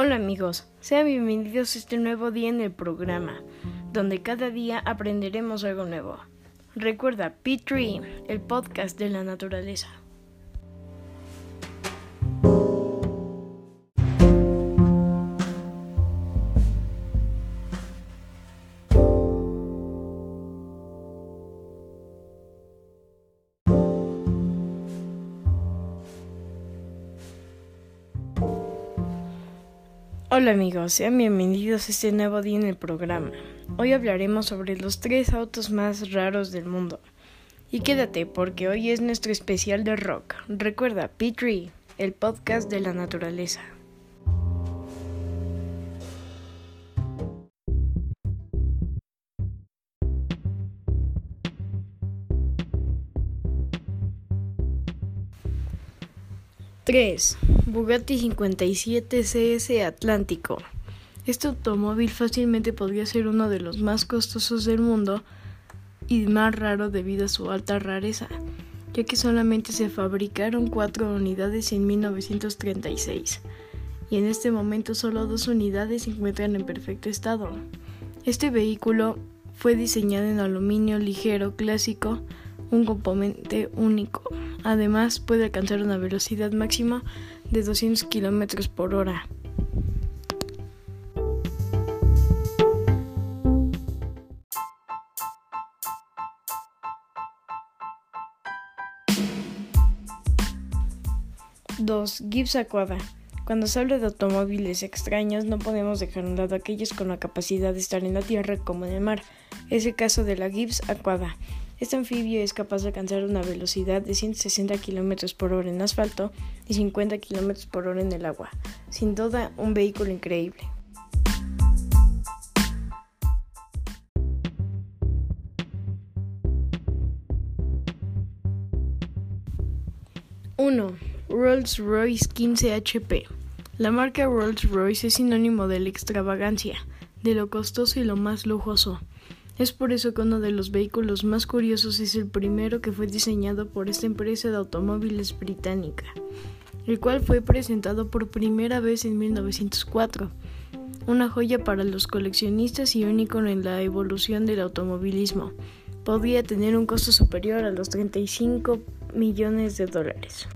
Hola amigos, sean bienvenidos a este nuevo día en el programa, donde cada día aprenderemos algo nuevo. Recuerda P3, el podcast de la naturaleza. Hola amigos, sean bienvenidos a este nuevo día en el programa. Hoy hablaremos sobre los tres autos más raros del mundo. Y quédate porque hoy es nuestro especial de rock. Recuerda P3, el podcast de la naturaleza. ¡3! Bugatti 57 CS Atlántico. Este automóvil fácilmente podría ser uno de los más costosos del mundo y más raro debido a su alta rareza, ya que solamente se fabricaron cuatro unidades en 1936 y en este momento solo dos unidades se encuentran en perfecto estado. Este vehículo fue diseñado en aluminio ligero clásico, un componente único. Además, puede alcanzar una velocidad máxima de 200 km por hora. Dos, Gibbs Aquada. Cuando se habla de automóviles extraños, no podemos dejar a un lado aquellos con la capacidad de estar en la tierra como en el mar. Es el caso de la Gibbs Aquada. Este anfibio es capaz de alcanzar una velocidad de 160 km por hora en asfalto y 50 km por hora en el agua. Sin duda, un vehículo increíble. ¡1! Rolls-Royce 15 HP. La marca Rolls-Royce es sinónimo de la extravagancia, de lo costoso y lo más lujoso. Es por eso que uno de los vehículos más curiosos es el primero que fue diseñado por esta empresa de automóviles británica, el cual fue presentado por primera vez en 1904. Una joya para los coleccionistas y un en la evolución del automovilismo. Podría tener un costo superior a los 35 millones de dólares.